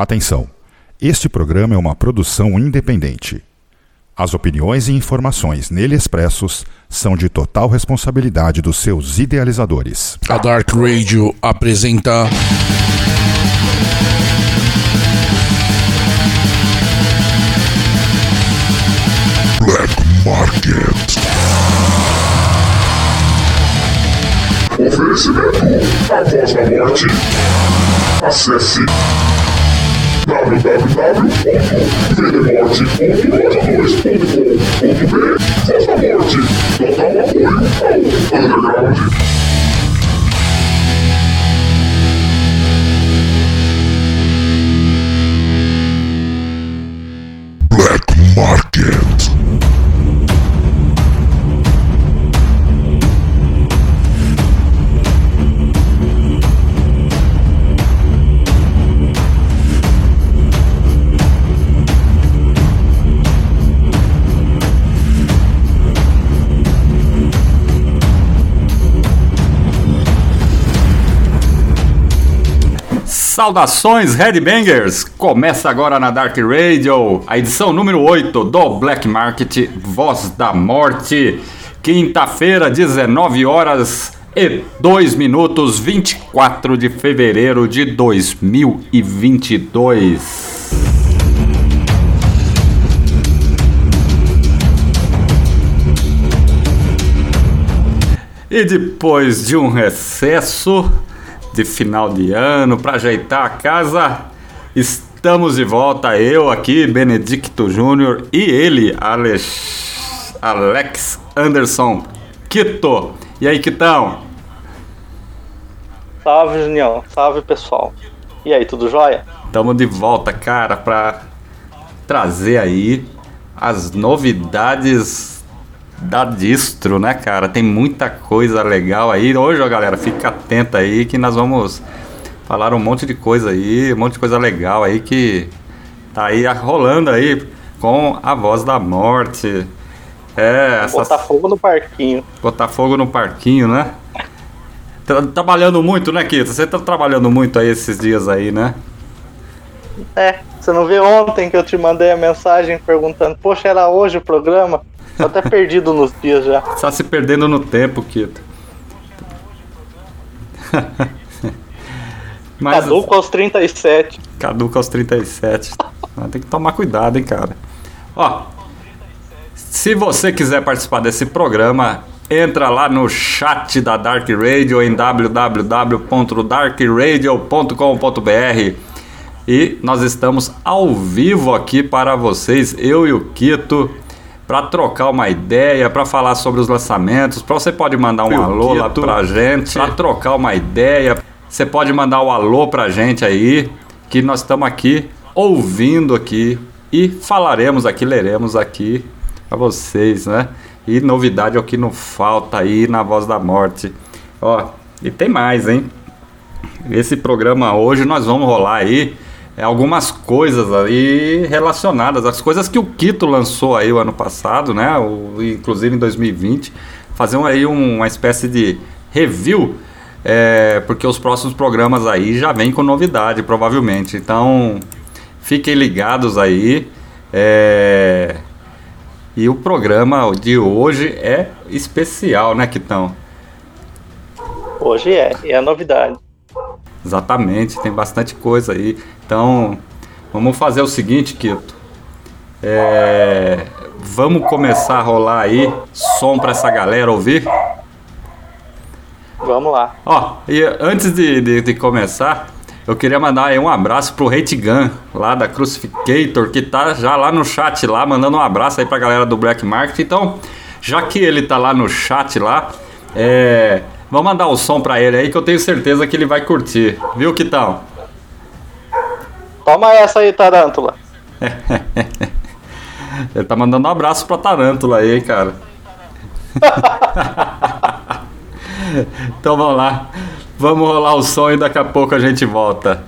Atenção! Este programa é uma produção independente. As opiniões e informações nele expressos são de total responsabilidade dos seus idealizadores. A Dark Radio apresenta. Black Market. Oferecimento A Voz da Morte. Acesse www.vendemorte.2.com.br Voz da Morte. Total apoio ao Underground. Black Market. Saudações Headbangers! Começa agora na Dark Radio, a edição número 8 do Black Market Voz da Morte. Quinta-feira, 19 horas e 2 minutos, 24 de fevereiro de 2022. E depois de um recesso de final de ano para ajeitar a casa, estamos de volta. Eu aqui, Benedicto Júnior, e ele, Alex, Alex Anderson Quito. E aí, Quitão? Salve, Junião. Salve, pessoal. E aí, tudo jóia? Estamos de volta, cara, para trazer aí as novidades da distro, né, cara? Tem muita coisa legal aí. Hoje, ó, galera, fica atenta aí que nós vamos falar um monte de coisa aí, um monte de coisa legal aí que tá aí rolando aí com a voz da morte. É, essas... Botar fogo no parquinho. Botar fogo no parquinho, né? Tá trabalhando muito, né, Kito? Você tá trabalhando muito aí esses dias aí, né? É, você não viu ontem que eu te mandei a mensagem perguntando, poxa, era hoje o programa? Tô até perdido nos dias já. Tá se perdendo no tempo, Kito. Mas, Caduco aos 37. Caduco aos 37. Ah, Tem que tomar cuidado, hein, cara. Ó, se você quiser participar desse programa, entra lá no chat da Dark Radio em www.darkradio.com.br e nós estamos ao vivo aqui para vocês, eu e o Quito, para trocar uma ideia, para falar sobre os lançamentos. Para você pode mandar um Eu, alô lá Quito. pra gente, para trocar uma ideia. Você pode mandar o alô pra gente aí, que nós estamos aqui ouvindo aqui e falaremos aqui, leremos aqui para vocês, né? E novidade é o que não falta aí na Voz da Morte. Ó, e tem mais, hein? Esse programa hoje nós vamos rolar aí algumas coisas aí relacionadas, as coisas que o Quito lançou aí o ano passado, né? O, inclusive em 2020, fazer aí um- uma espécie de review, é, porque os próximos programas aí já vêm com novidade, provavelmente. Então, fiquem ligados aí. é, e o programa de hoje é especial, né, Quitão? Hoje é, é novidade. Exatamente, tem bastante coisa aí. Então, vamos fazer o seguinte, Quito. É, vamos começar a rolar aí som pra essa galera ouvir. Vamos lá. Ó, e antes de, de, de começar, eu queria mandar aí um abraço pro Hate Gun, lá da Crucificator, que tá já lá no chat lá, mandando um abraço aí pra galera do Black Market. Então, já que ele tá lá no chat lá, é, vamos mandar o som pra ele aí que eu tenho certeza que ele vai curtir. Viu, Kitão? Toma essa aí, Tarântula. Ele tá mandando um abraço pra Tarântula aí, hein, cara. então vamos lá. Vamos rolar o som e daqui a pouco a gente volta.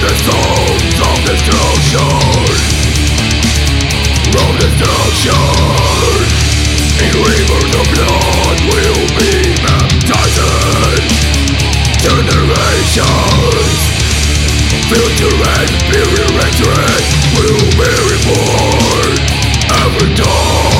The thrones of destruction Of destruction In rivers of blood will be baptized Generations Future and period will be reborn Every dawn.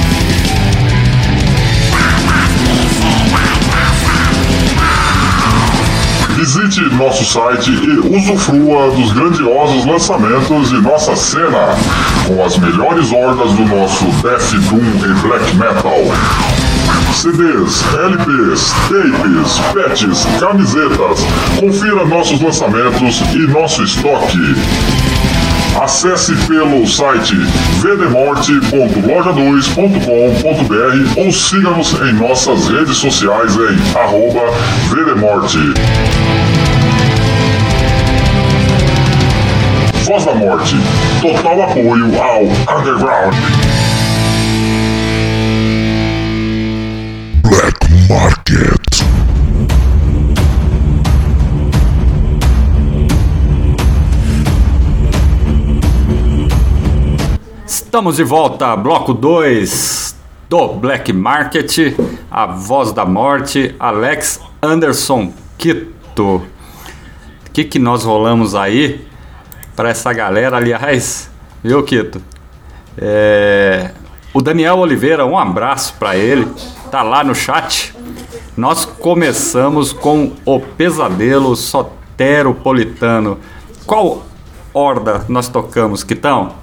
Visite nosso site e usufrua dos grandiosos lançamentos de nossa cena, com as melhores hordas do nosso Death Doom e Black Metal. CDs, LPs, tapes, patches, camisetas. Confira nossos lançamentos e nosso estoque. Acesse pelo site vdemorte.loja2.com.br ou siga-nos em nossas redes sociais em arroba vdemorte. Voz da Morte. Total apoio ao Underground. Black Market. Estamos de volta, bloco 2 do Black Market, a voz da morte, Alex Anderson Quito. O que, que nós rolamos aí para essa galera, aliás, viu, Quito? É, o Daniel Oliveira, um abraço para ele, tá lá no chat. Nós começamos com o Pesadelo Soteropolitano. Qual horda nós tocamos, Quitão?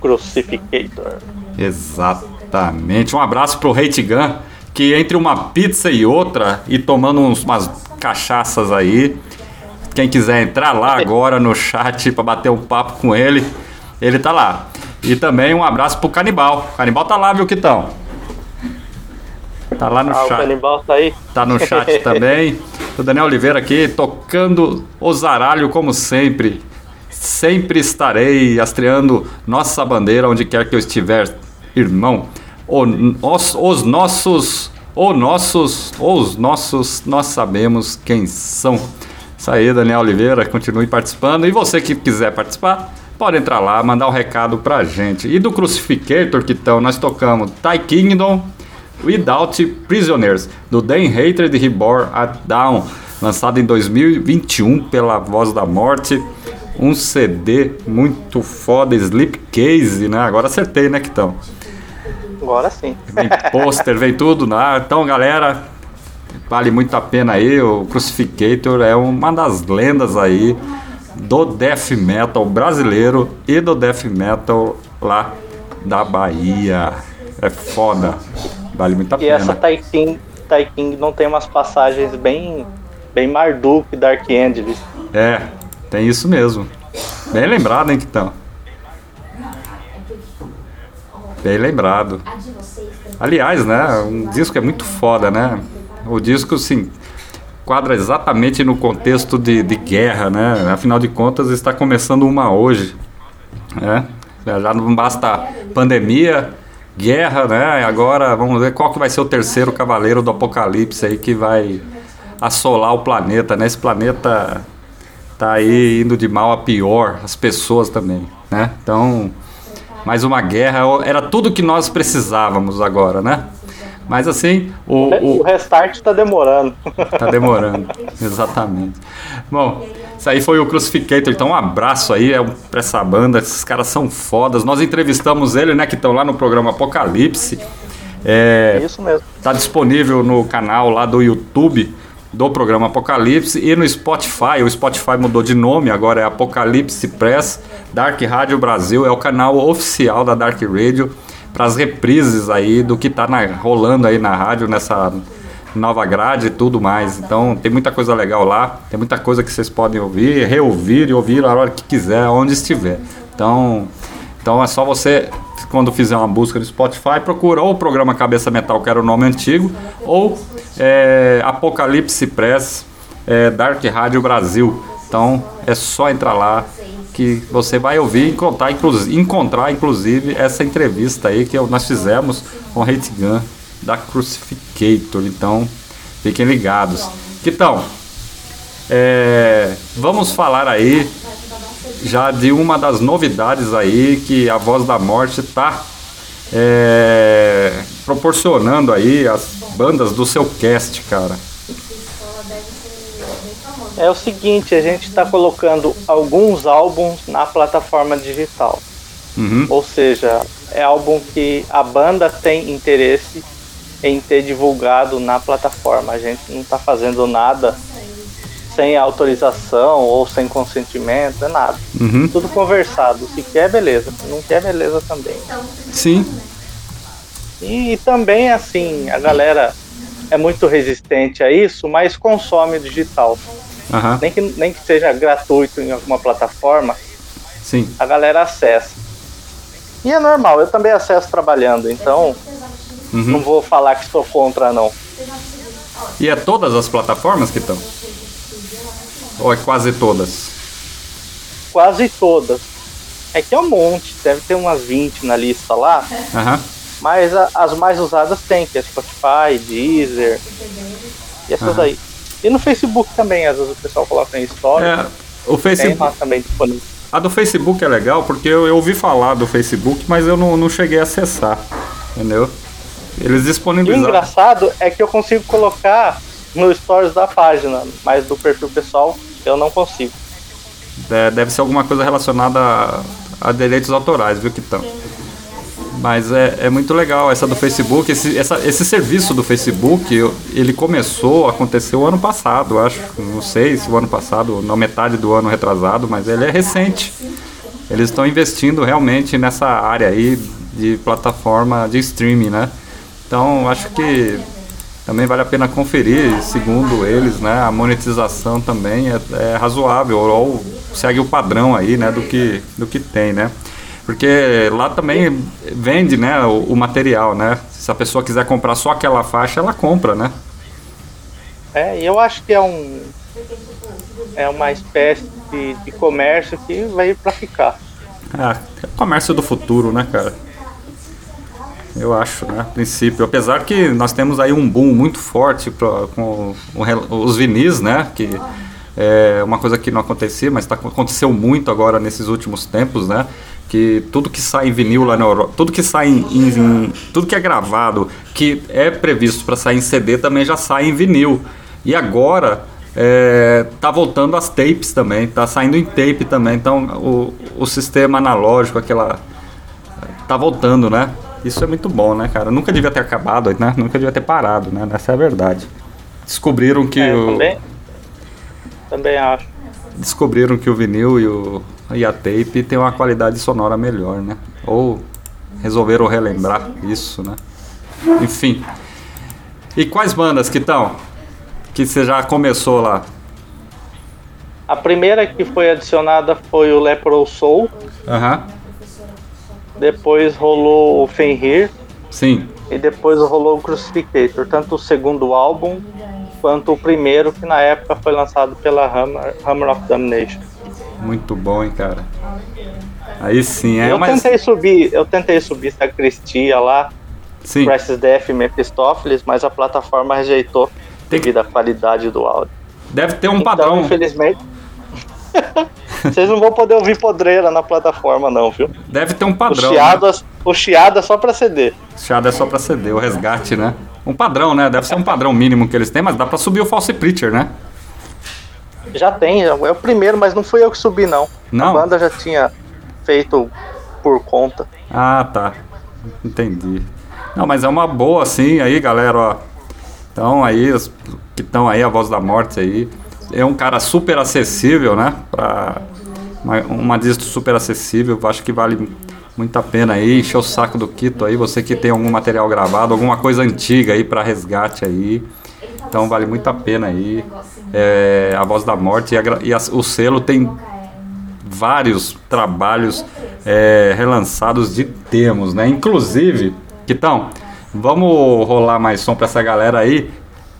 Crucificator. Exatamente. Um abraço pro Hate Gun, que entre uma pizza e outra, e tomando uns, umas cachaças aí, quem quiser entrar lá agora no chat para bater um papo com ele, ele tá lá. E também um abraço pro Canibal. Canibal tá lá, viu, Quitão? Tá lá no Ah, o chat. canibal tá aí? Tá no chat também. O Daniel Oliveira aqui tocando o zaralho como sempre. Sempre estarei astreando nossa bandeira onde quer que eu estiver, irmão. O- os, os nossos, os nossos, os nossos, nós sabemos quem são. Isso aí, Daniel Oliveira, continue participando. E você que quiser participar, pode entrar lá, mandar um recado pra gente. E do Crucificator, que então, nós tocamos Thai Kingdom, Without Prisoners, do Dan Hatred Reborn at Down, lançado em 2021 pela Voz da Morte. Um CD muito foda, Slipcase, né? Agora acertei, né, Kitão? Agora sim. Vem pôster, vem tudo, né? Então, galera, vale muito a pena aí. O Crucificator é uma das lendas aí do death metal brasileiro e do death metal lá da Bahia. É foda. Vale muito a E pena. essa Taiking, Taiking não tem umas passagens bem, bem Marduk, Dark Angeles. É, tem isso mesmo. Bem lembrado, hein, Kitão? Bem lembrado. Aliás, né, um disco é muito foda, né? O disco, assim, quadra exatamente no contexto de, de guerra, né? Afinal de contas, está começando uma hoje, né? Já não basta pandemia, guerra, né? Agora vamos ver qual que vai ser o terceiro cavaleiro do apocalipse aí que vai assolar o planeta, né? Esse planeta tá aí indo de mal a pior, as pessoas também, né? Então, mais uma guerra, era tudo que nós precisávamos agora, né? Mas assim, o, O o, restart tá demorando. Tá demorando, exatamente. Bom, isso aí foi o Crucificator, então um abraço aí é pra essa banda, esses caras são fodas. Nós entrevistamos ele, né, que estão lá no programa Apocalipse. É, Isso mesmo. Tá disponível no canal lá do YouTube do programa Apocalipse e no Spotify. O Spotify mudou de nome, agora é Apocalipse Press. Dark Rádio Brasil é o canal oficial da Dark Radio para as reprises aí do que tá na- rolando aí na rádio nessa nova grade e tudo mais. Então tem muita coisa legal lá, tem muita coisa que vocês podem ouvir, reouvir e ouvir a hora que quiser, onde estiver. Então, então é só você, quando fizer uma busca no Spotify, procura ou o programa Cabeça Metal, que era o nome antigo, ou é, Apocalipse Press, é, Dark Rádio Brasil. Então é só entrar lá que você vai ouvir encontrar, inclusive, encontrar, inclusive, essa entrevista aí que nós fizemos com o Hate Gun da Crucificator. Então fiquem ligados. Kitão, é, vamos falar aí já de uma das novidades aí que a Voz da Morte está é, proporcionando aí as bandas do seu cast, cara. É o seguinte, a gente está colocando alguns álbuns na plataforma digital. Uhum. Ou seja, é álbum que a banda tem interesse em ter divulgado na plataforma. A gente não está fazendo nada sem autorização ou sem consentimento, é nada. Uhum. Tudo conversado. Se quer, beleza. Se não quer, beleza também. Sim. E também, assim, a galera é muito resistente a isso, mas consome digital. Aham. Nem que, nem que seja gratuito em alguma plataforma, Sim. a galera acessa. E é normal, eu também acesso trabalhando, então não vou falar que sou contra, não. E é todas as plataformas que estão? Ou é quase todas? Quase todas. É que é um monte, deve ter umas 20 na lista lá, Aham. mas a- as mais usadas tem, que é Spotify, Deezer e essas Aham. aí. E no Facebook também, às vezes o pessoal coloca em história, É, o tem Facebook. lá também disponível. A do Facebook é legal porque eu, eu ouvi falar do Facebook, mas eu não, não cheguei a acessar. Entendeu? Eles E o engraçado é que eu consigo colocar no stories da página, mas do perfil pessoal eu não consigo. É, deve ser alguma coisa relacionada a, a direitos autorais, viu, que estão. Mas é, é muito legal essa do Facebook. Esse, essa- esse serviço do Facebook, ele começou, aconteceu ano passado, acho. Não sei se o ano passado, na metade do ano retrasado, mas ele é recente. Eles estão investindo realmente nessa área aí de plataforma de streaming, né? Então, acho que também vale a pena conferir, segundo eles, né? A monetização também é, é razoável, ou segue o padrão aí, né? Do que, do que tem, né? Porque lá também vende, né? O, o material, né? Se a pessoa quiser comprar só aquela faixa, ela compra, né? É, eu acho que é um é uma espécie de, de comércio que veio para ficar. É, é comércio do futuro, né, cara? Eu acho, né? A princípio. Apesar que nós temos aí um boom muito forte pra, com o os vinis, né? Que é uma coisa que não acontecia, mas tá, aconteceu muito agora nesses últimos tempos, né? Que tudo que sai em vinil lá na Europa, tudo que sai em, em- tudo que é gravado, que é previsto para sair em CD, também já sai em vinil. E agora é, tá voltando as tapes também, tá saindo em tape também. Então o, o sistema analógico, aquela tá voltando, né? Isso é muito bom, né, cara? Nunca devia ter acabado, né? Nunca devia ter parado, né? Essa é a verdade. Descobriram que É, o, também, também acho. descobriram que o vinil e, o, e a tape tem uma qualidade sonora melhor, né? Ou resolveram relembrar isso, né? Enfim. E quais bandas que estão? Que você já começou lá? A primeira que foi adicionada foi o Lepro Soul, Aham. depois rolou o Fenrir Sim. e depois rolou o Crucificator, tanto o segundo álbum quanto o primeiro que na época foi lançado pela Hammer, Hammer of Damnation. Muito bom, hein, cara. Aí sim, é, eu mas. tentei subir, eu tentei subir Sacristia lá, Sim. Crisis Death e Mephistófeles, mas a plataforma rejeitou Tem devido à qualidade do áudio. Deve ter um Então, padrão. infelizmente, vocês não vão poder ouvir podreira na plataforma não, viu? Deve ter um O padrão. chiado, né? o chiado é só pra CD. Chiado é só pra CD, o resgate, né? Um padrão, né? Deve ser um padrão mínimo que eles têm, mas dá pra subir o False Preacher, né? Já tem, é o primeiro, mas não fui eu que subi não. Não? A banda já tinha feito por conta. Ah, tá. Entendi. Não, mas é uma boa, sim, aí, galera, ó. Então, aí, os que estão aí, a voz da morte aí. É um cara super acessível, né? Pra uma, uma distro super acessível. Acho que vale muito a pena aí. Encher o saco do Quito aí. Você que tem algum material gravado, alguma coisa antiga aí pra resgate aí. Então, vale muito a pena aí. É, a voz da morte e, a e a- o selo tem vários trabalhos é, relançados de termos, né? Inclusive, Kitão, vamos rolar mais som pra essa galera aí.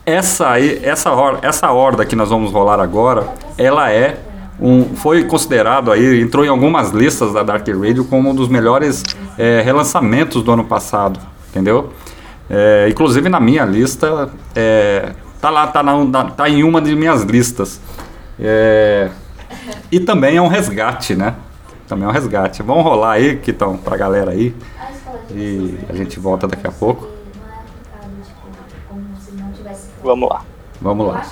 Essa aí, essa essa horda que nós vamos rolar agora, ela é um, foi considerado aí, entrou em algumas listas da Dark Radio como um dos melhores é, relançamentos do ano passado, entendeu? É, inclusive na minha lista é, Tá lá, tá, na, tá em uma de minhas listas. É, e também é um resgate, né? Também é um resgate. Vamos rolar aí, que estão pra galera aí. E a gente volta daqui a pouco. Vamos lá. Vamos lá.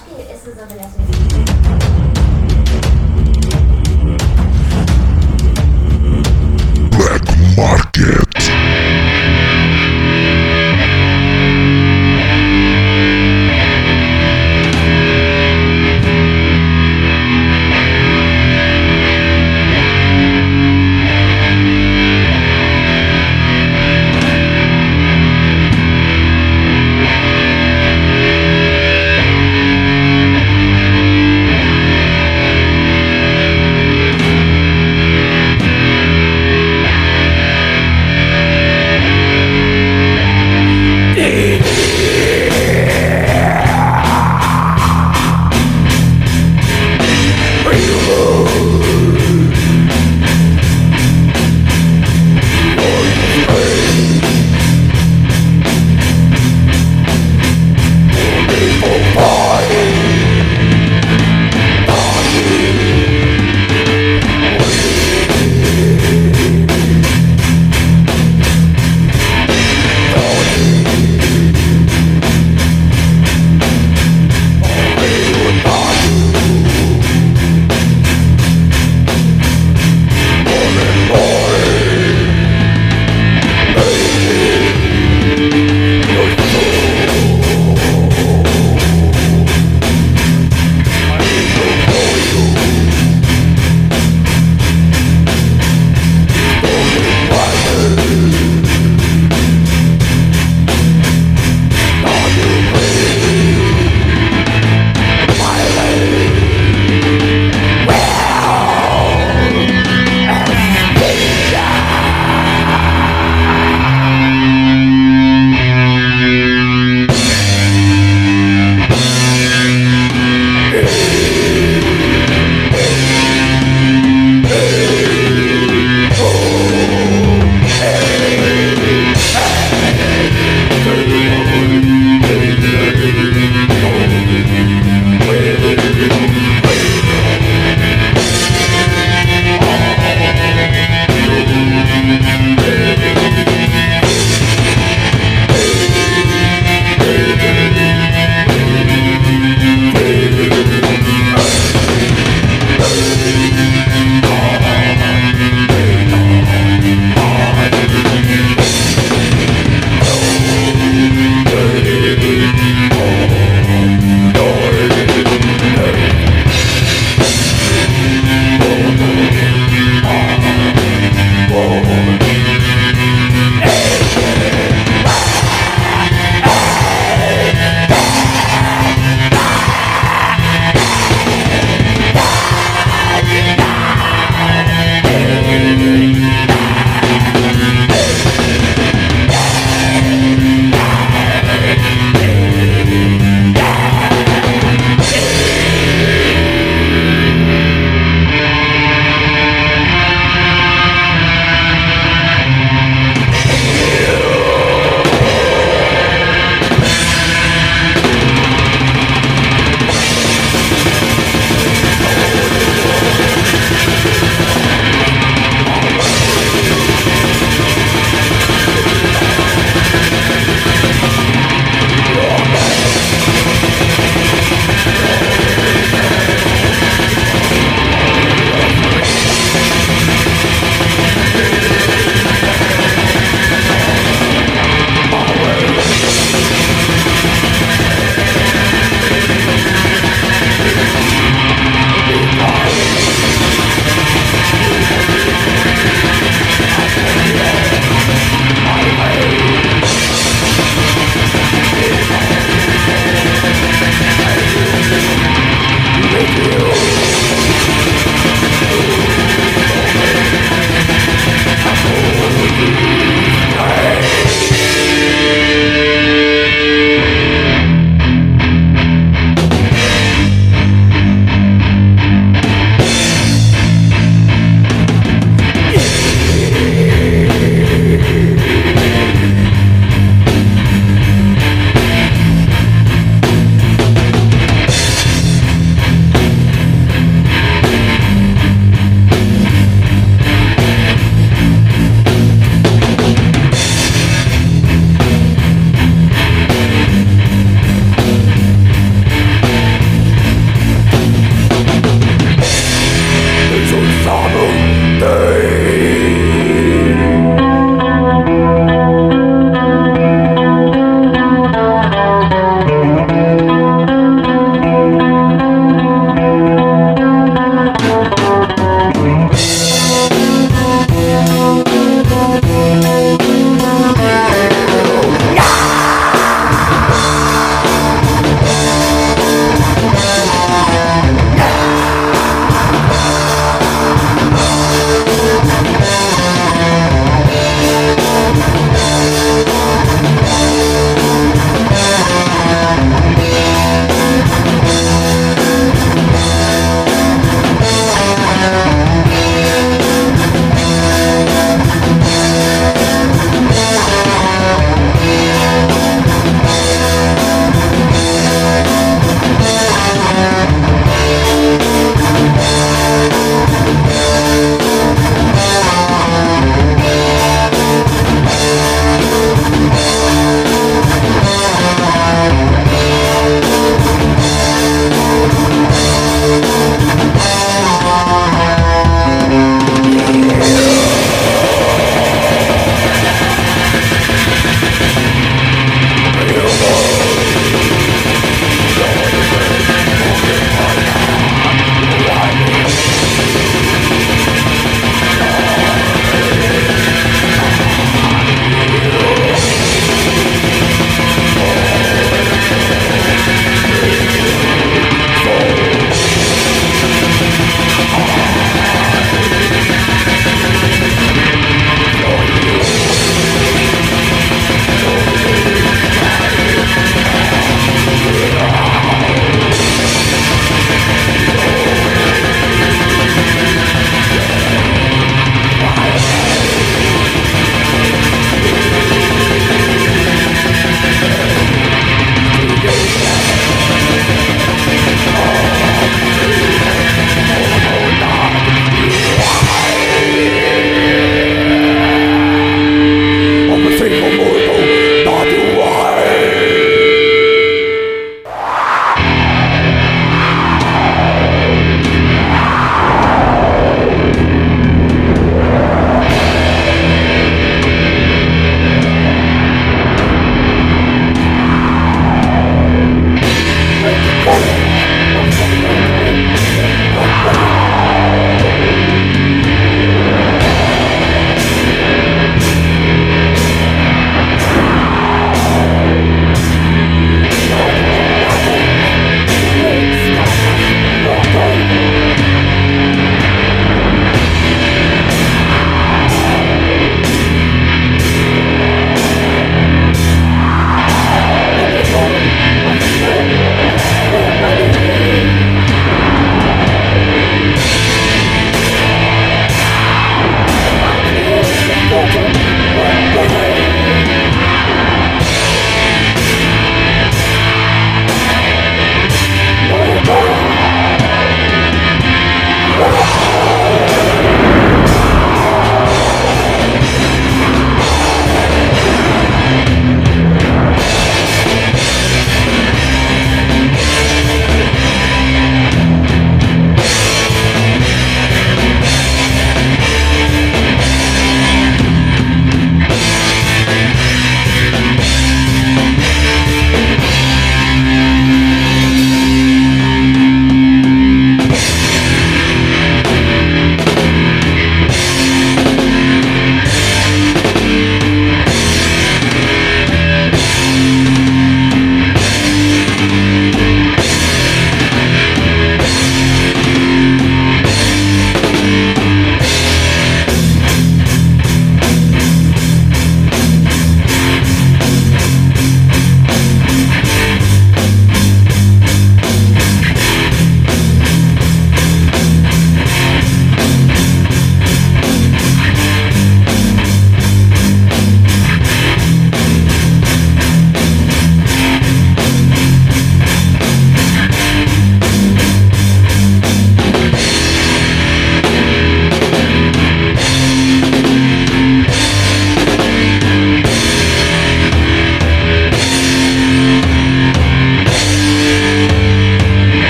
Black Market.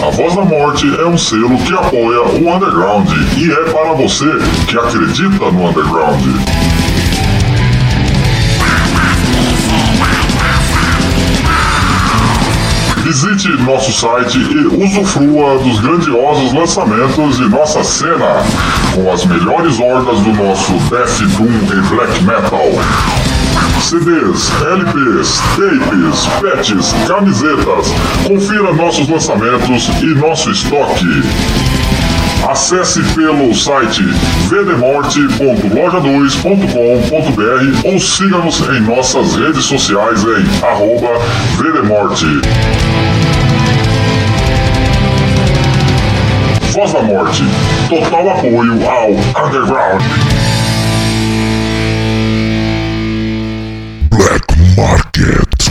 A Voz da Morte é um selo que apoia o underground e é para você que acredita no underground. Visite nosso site e usufrua dos grandiosos lançamentos de nossa cena, com as melhores hordas do nosso Death Doom e Black Metal. CDs, LPs, tapes, patches, camisetas. Confira nossos lançamentos e nosso estoque. Acesse pelo site vdemorte.loja2.com.br ou siga-nos em nossas redes sociais em arroba vdemorte. Voz da Morte. Total apoio ao Underground. Black Market.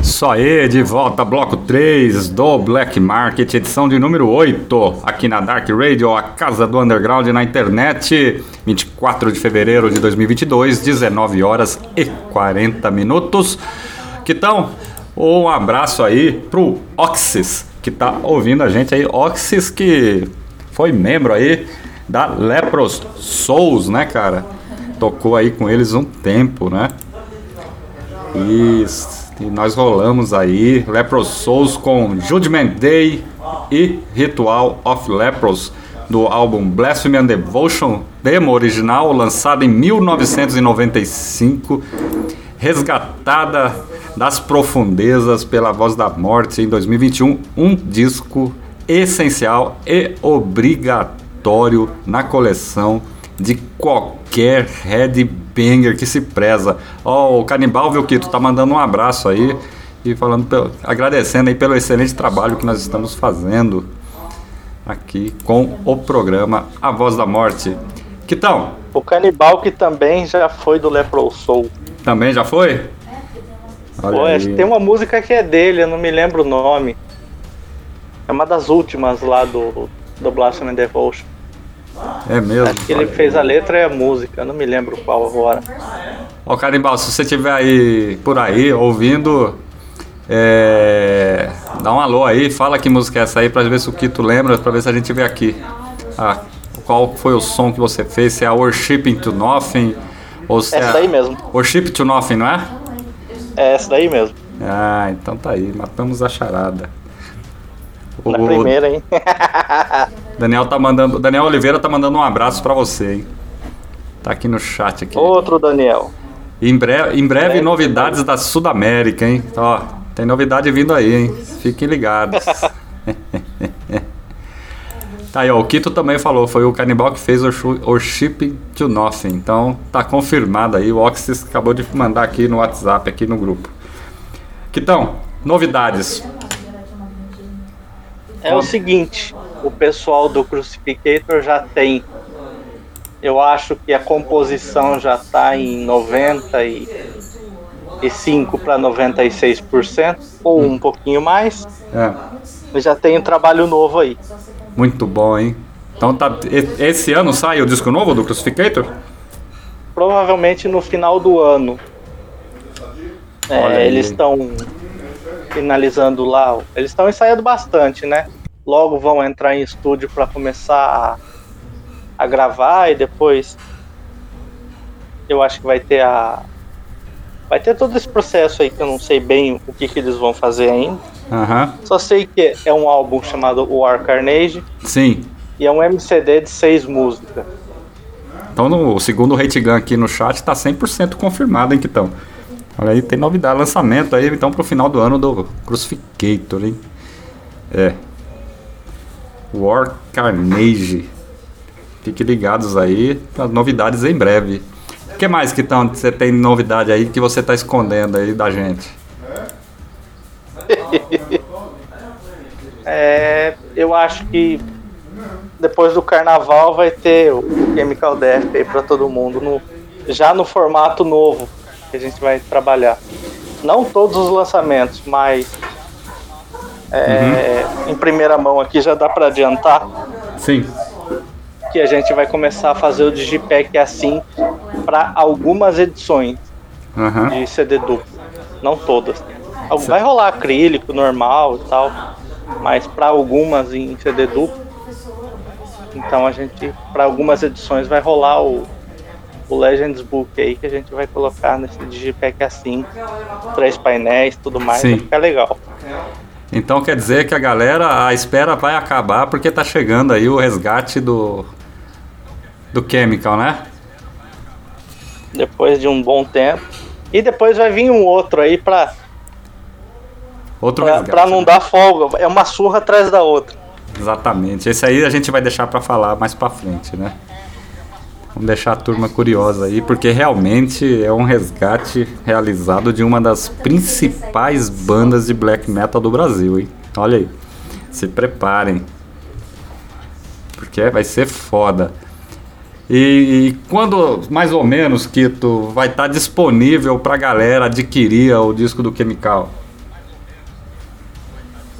Isso aí, de volta, bloco 3 do Black Market, edição de número 8, aqui na Dark Radio, a casa do underground na internet, 24 de fevereiro de 2022, 19 horas e 40 minutos. Que tal? Um abraço aí pro Oxys, que tá ouvindo a gente aí, Oxys que foi membro aí da Lepros Souls, né, cara? Tocou aí com eles um tempo, né? Isso. E nós rolamos aí Lepros Souls com Judgment Day e Ritual of Lepros do álbum Blasphemy and Devotion, demo original lançado em 1995, resgatada das profundezas pela Voz da Morte em 2021, um disco essencial e obrigatório na coleção de qualquer headbanger que se preza. Ó, oh, o Canibal viu que tu tá mandando um abraço aí e falando pelo, agradecendo aí pelo excelente trabalho que nós estamos fazendo aqui com o programa A Voz da Morte. Que tal? O Canibal que também já foi do Lepro Soul. Também já foi? Olha Pô, aí. tem uma música que é dele, eu não me lembro o nome. É uma das últimas lá do, do Blasphemy Devotion. É mesmo? Acho que ele fez a letra e a música, não me lembro qual agora. Ó, Carimbal, se você estiver aí por aí ouvindo, é... dá um alô aí, fala que música é essa aí pra ver se o Kito lembra, pra ver se a gente vê aqui. Ah, qual foi o som que você fez? Se é a Worshiping to Nothing? Ou se essa é daí mesmo. Worship to Nothing, não é? É essa daí mesmo. Ah, então tá aí, matamos a charada. Na o... primeira, hein? Daniel tá mandando, Daniel Oliveira tá mandando um abraço para você, hein? Tá aqui no chat aqui. Outro Daniel. Em breve, em breve novidades da Sudamérica, hein? Ó, tem novidade vindo aí, hein? Fiquem ligados. tá aí, ó, o Kito também falou, foi o canibal que fez o, o Ship to Nothing. Então, tá confirmado aí, o Oxys acabou de mandar aqui no WhatsApp, aqui no grupo. Kitão, novidades. É o seguinte, o pessoal do Crucificator já tem. Eu acho que a composição já está em 95 para 96%, ou um pouquinho mais. É. Eu já tem um trabalho novo aí. Muito bom, hein? Então tá. Esse ano sai o disco novo do Crucificator? Provavelmente no final do ano. É, eles estão finalizando lá. Eles estão ensaiando bastante, né? Logo vão entrar em estúdio para começar a, a, gravar e depois eu acho que vai ter a vai ter todo esse processo aí que eu não sei bem o que, que eles vão fazer ainda. Uhum. Só sei que é um álbum chamado War Carnage. Sim. E é um MCD de seis músicas. Então, no, o segundo Hate Gun aqui no chat está 100% confirmado, hein, Kitão? Olha aí, tem novidade, lançamento aí, então, pro final do ano do Crucificator, hein? É. War Carnage. Fiquem ligados aí, as novidades em breve. O que mais que tão, você tem novidade aí que você tá escondendo aí da gente? é, eu acho que depois do carnaval vai ter o Chemical Death aí pra todo mundo, no, já no formato novo que a gente vai trabalhar. Não todos os lançamentos, mas é, em primeira mão aqui já dá para adiantar Sim. Que a gente vai começar a fazer o Digipack assim para algumas edições Aham. de CD duplo, não todas. Vai rolar acrílico normal e tal, mas para algumas em CD duplo. Então a gente, para algumas edições, vai rolar o, o Legends Book aí que a gente vai colocar nesse Digipack assim, três painéis, tudo mais, Sim. vai ficar legal. Então quer dizer que a galera, a espera vai acabar porque tá chegando aí o resgate do do Chemical, né? Depois de um bom tempo. E depois vai vir um outro aí pra, Outro pra, resgate. pra não né? dar folga. É uma surra atrás da outra. Exatamente. Esse aí a gente vai deixar pra falar mais pra frente, né? Vamos deixar a turma curiosa aí, porque realmente é um resgate realizado de uma das principais bandas de black metal do Brasil, hein? Olha aí. Se preparem. Porque vai ser foda. E, e quando, mais ou menos, Kito, vai estar disponível pra galera adquirir o disco do Chemical?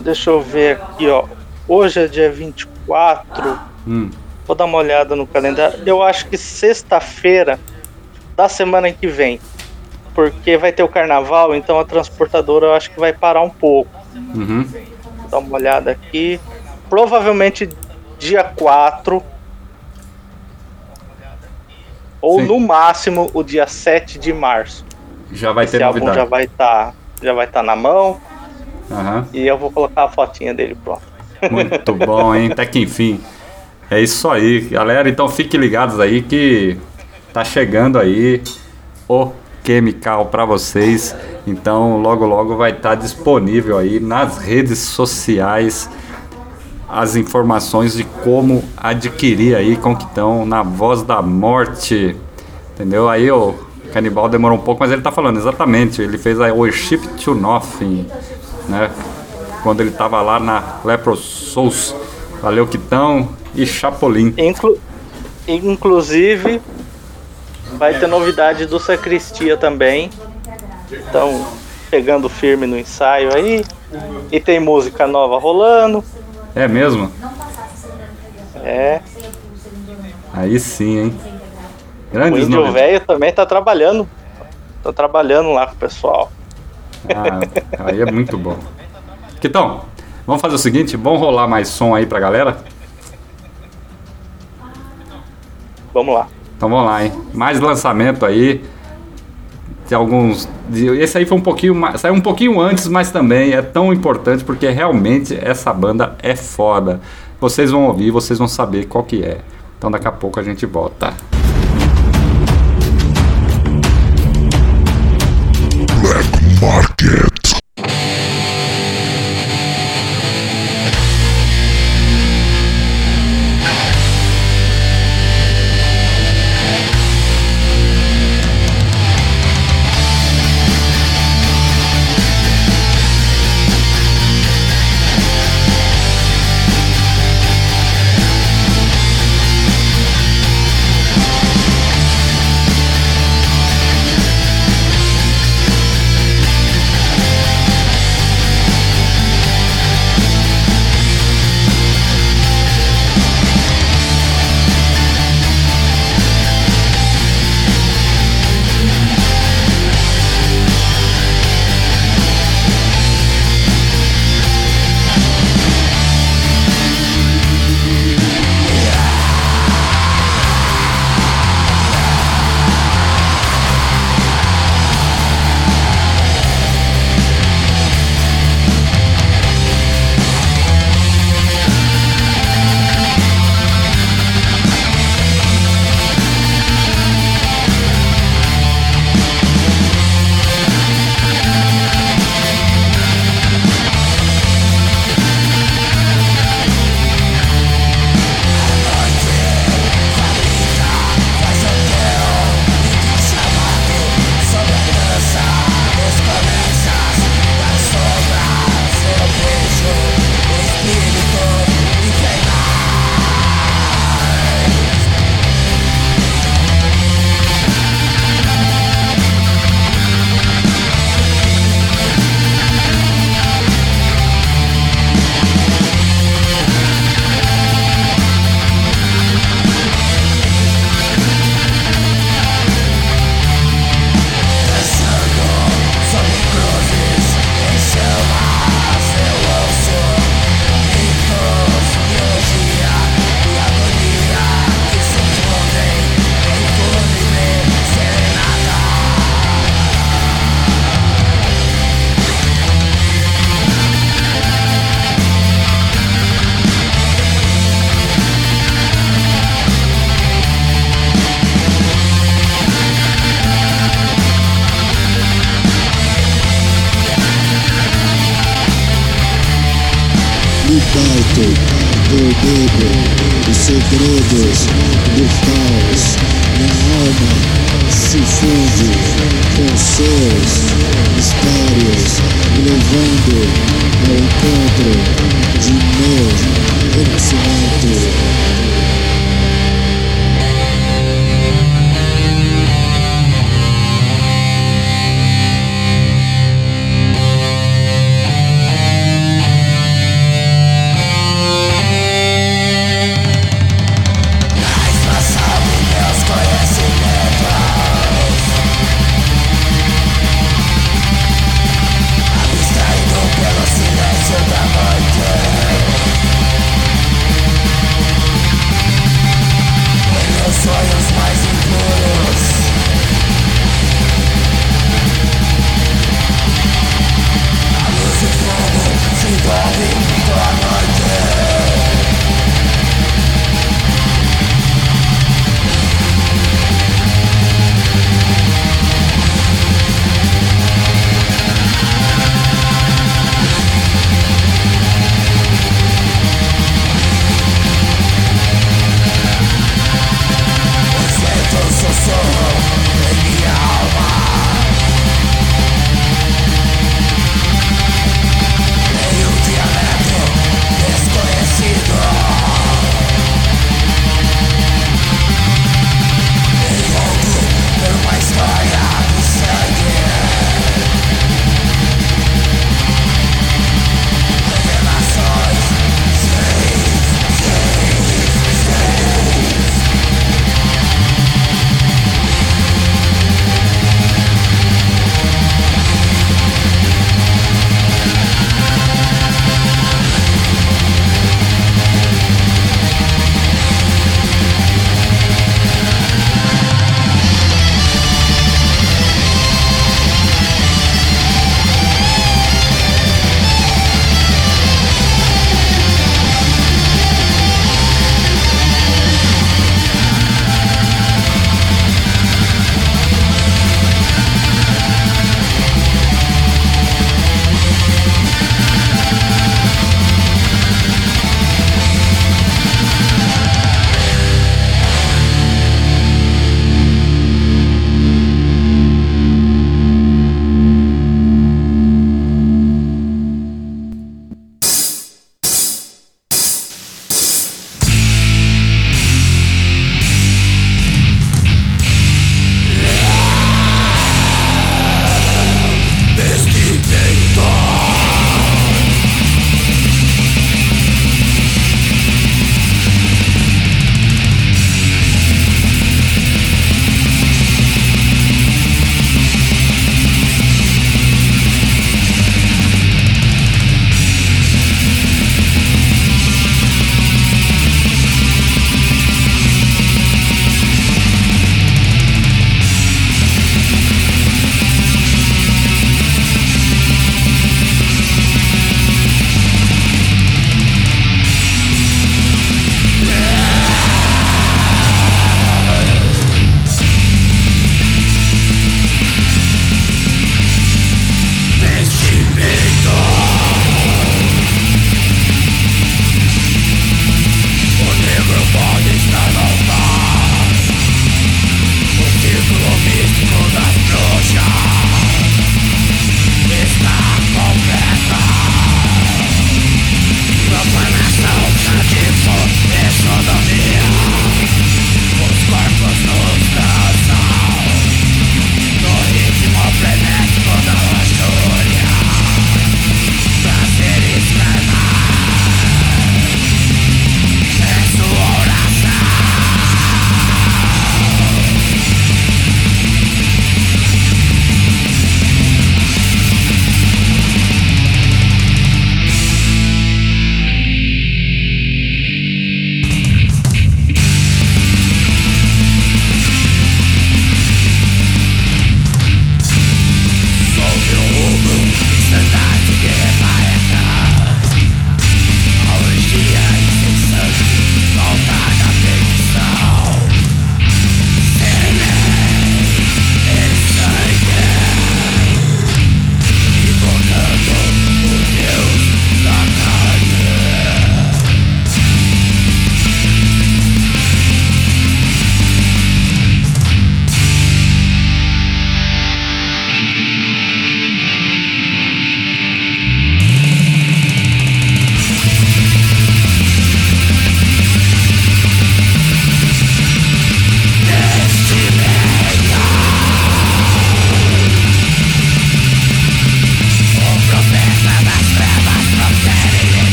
Deixa eu ver aqui, ó. Hoje é dia 24. Hum. Vou dar uma olhada no calendário. Eu acho que sexta-feira da semana que vem. Porque vai ter o carnaval, então a transportadora eu acho que vai parar um pouco. Uhum. Vou dar uma olhada aqui. Provavelmente dia 4. Ou Sim. no máximo o dia 7 de março. Já vai Esse ter álbum novidade. já vai estar já vai estar na mão Aham. e eu vou colocar a fotinha dele pronto. Muito bom, hein? Até que enfim. É isso aí, galera. Então fiquem ligados aí que tá chegando aí o Chemical para vocês. Então logo logo vai estar disponível aí nas redes sociais as informações de como adquirir aí estão na voz da morte. Entendeu? Aí o Canibal demorou um pouco, mas ele tá falando exatamente. Ele fez a Worship to Nothing, né? Quando ele tava lá na Lepro Souls. Valeu, Quitão e Chapolin. Inclu- inclusive, vai ter novidade do Sacristia também. Então, pegando firme no ensaio aí. E tem música nova rolando. É mesmo? É. Aí sim, hein? O Grandes Índio novidades. Velho também tá trabalhando. Tá trabalhando lá com o pessoal. Ah, aí é muito bom. Quitão, vamos fazer o seguinte, vamos rolar mais som aí pra galera? Vamos lá. Então vamos lá, hein? Mais lançamento aí. De alguns. Esse aí foi um pouquinho. Saiu um pouquinho antes, mas também é tão importante porque realmente essa banda é foda. Vocês vão ouvir, vocês vão saber qual que é. Então daqui a pouco a gente volta.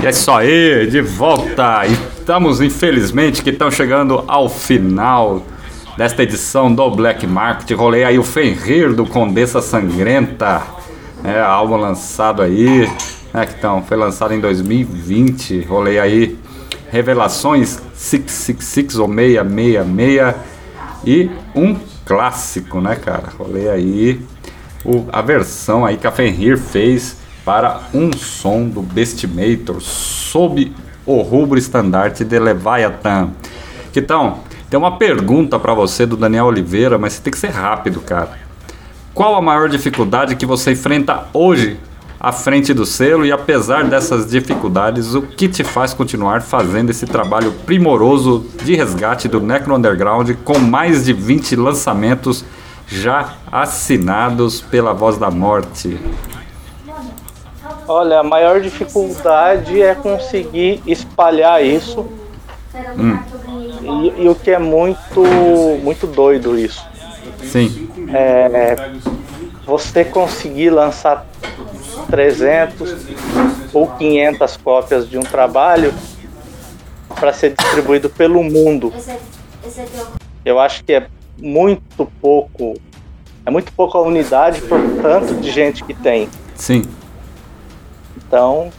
É isso aí, de volta. E estamos, infelizmente, que estão chegando ao final desta edição do Black Market. Rolei aí o Fenrir do Condessa Sangrenta. É, álbum lançado aí. É, que então, foi lançado em 2020. Rolei aí Revelações 666 ou 666 e um clássico, né, cara? Rolei aí o, a versão aí que a Fenrir fez para um som do Bestimator sob o rubro estandarte de Leviathan. Então, tem uma pergunta para você do Daniel Oliveira, mas você tem que ser rápido, cara. Qual a maior dificuldade que você enfrenta hoje à frente do selo e apesar dessas dificuldades, o que te faz continuar fazendo esse trabalho primoroso de resgate do Necro Underground com mais de 20 lançamentos já assinados pela Voz da Morte? Olha, a maior dificuldade é conseguir espalhar isso. Hum. E, e o que é muito, muito doido isso. Sim. É você conseguir lançar 300 ou 500 cópias de um trabalho para ser distribuído pelo mundo. Eu acho que é muito pouco, é muito pouca unidade por tanto de gente que tem. Sim. Então,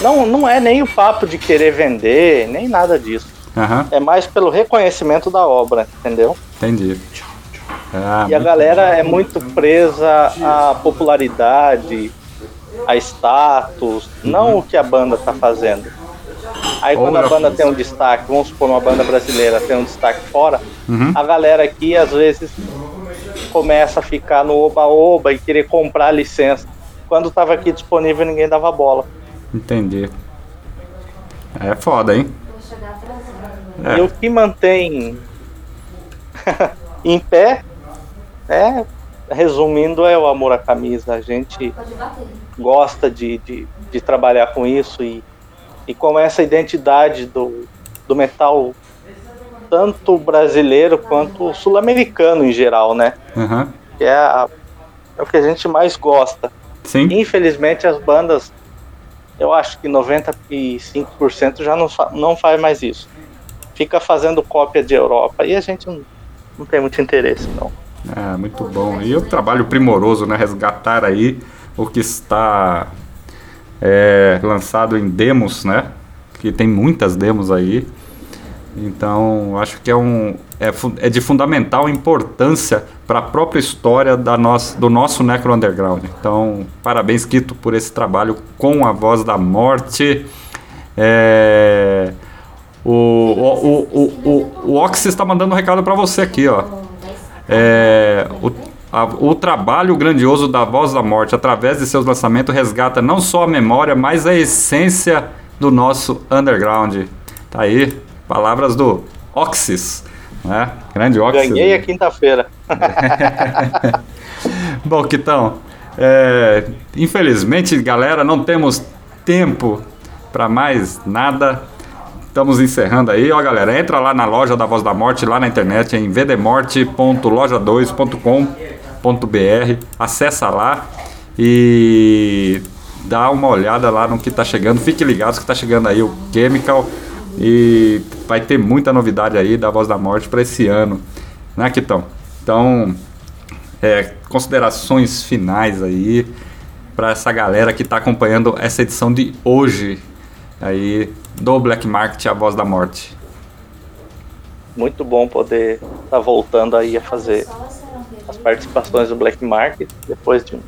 não, não é nem o papo de querer vender, nem nada disso. Aham, É mais pelo reconhecimento da obra, entendeu? entendi. Ah, E a galera é muito presa à popularidade, a status, não o que a banda tá fazendo. Aí quando a banda tem um destaque, vamos supor uma banda brasileira tem um destaque fora, Uhum. a galera aqui às vezes começa a ficar no oba-oba e querer comprar licença. Quando tava aqui disponível ninguém dava bola. entendi. É foda, hein? É. E o que mantém em pé, é, resumindo, é o amor à camisa. A gente gosta de, de, de trabalhar com isso e, e com essa identidade do, do metal, tanto brasileiro quanto sul-americano em geral, né? Aham. Que é, a- é o que a gente mais gosta. Sim. Infelizmente, as bandas, eu acho que 95% já não, fa- não faz mais isso. Fica fazendo cópia de Europa e a gente não, não tem muito interesse, não. É, muito bom. E o trabalho primoroso, né? Resgatar aí o que está é, lançado em demos, né? Que tem muitas demos aí. Então, acho que é, um, é, é de fundamental importância para a própria história da nossa, do nosso Necro Underground. Então, parabéns, Quito, por esse trabalho com a voz da morte. É, o, o, o, o, o, o Oxys está mandando um recado para você aqui, ó. É, o, a- o trabalho grandioso da Voz da Morte, através de seus lançamentos, resgata não só a memória, mas a essência do nosso underground. Tá aí, palavras do Oxys, né? Grande Oxys. Ganhei a quinta-feira. Bom, Quitão, é, infelizmente, galera, não temos tempo para mais nada. Estamos encerrando aí, ó, galera. Entra lá na loja da Voz da Morte, lá na internet, em vdmorte.loja2.com.br. Acessa lá e dá uma olhada lá no que tá chegando. Fique ligados que tá chegando aí o Chemical e vai ter muita novidade aí da Voz da Morte para esse ano, né, Quitão? Então, é, considerações finais aí para essa galera que está acompanhando essa edição de hoje aí do Black Market A Voz da Morte. Muito bom poder estar voltando aí a fazer as participações do Black Market depois de um,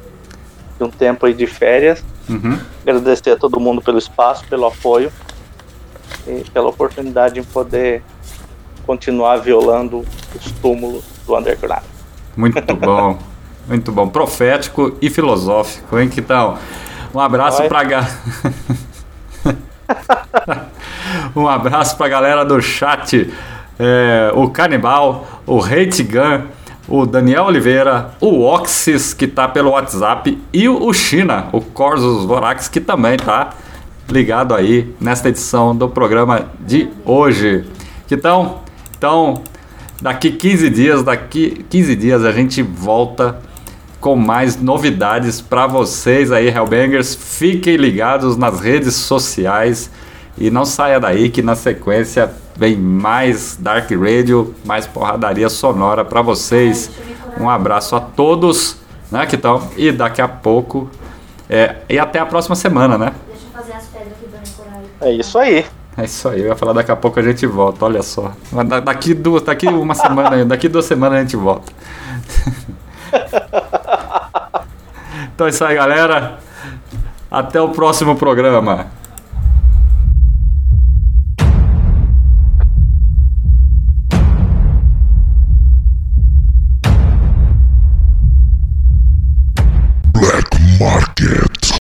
de um tempo aí de férias. Uhum. Agradecer a todo mundo pelo espaço, pelo apoio e pela oportunidade de poder continuar violando os túmulos do underground. Muito bom, muito bom, profético e filosófico, hein, Quitão? Um abraço Vai. pra ga... um abraço pra galera do chat, é, o Canibal, o Hate Gun, o Daniel Oliveira, o Oxys, que tá pelo WhatsApp, e o China, o Corsos Vorax, que também tá ligado aí nesta edição do programa de hoje. Então, então daqui 15 dias, daqui 15 dias a gente volta com mais novidades para vocês aí, Hellbangers. Fiquem ligados nas redes sociais e não saia daí que na sequência vem mais Dark Radio, mais porradaria sonora para vocês. Um abraço a todos, né, que e daqui a pouco é, e até a próxima semana, né? Fazer as pedras que dão coragem. É isso aí. É isso aí, eu ia falar daqui a pouco a gente volta, olha só. Da- Daqui, duas, daqui uma semana, daqui duas semanas a gente volta. Então é isso aí, galera. Até o próximo programa.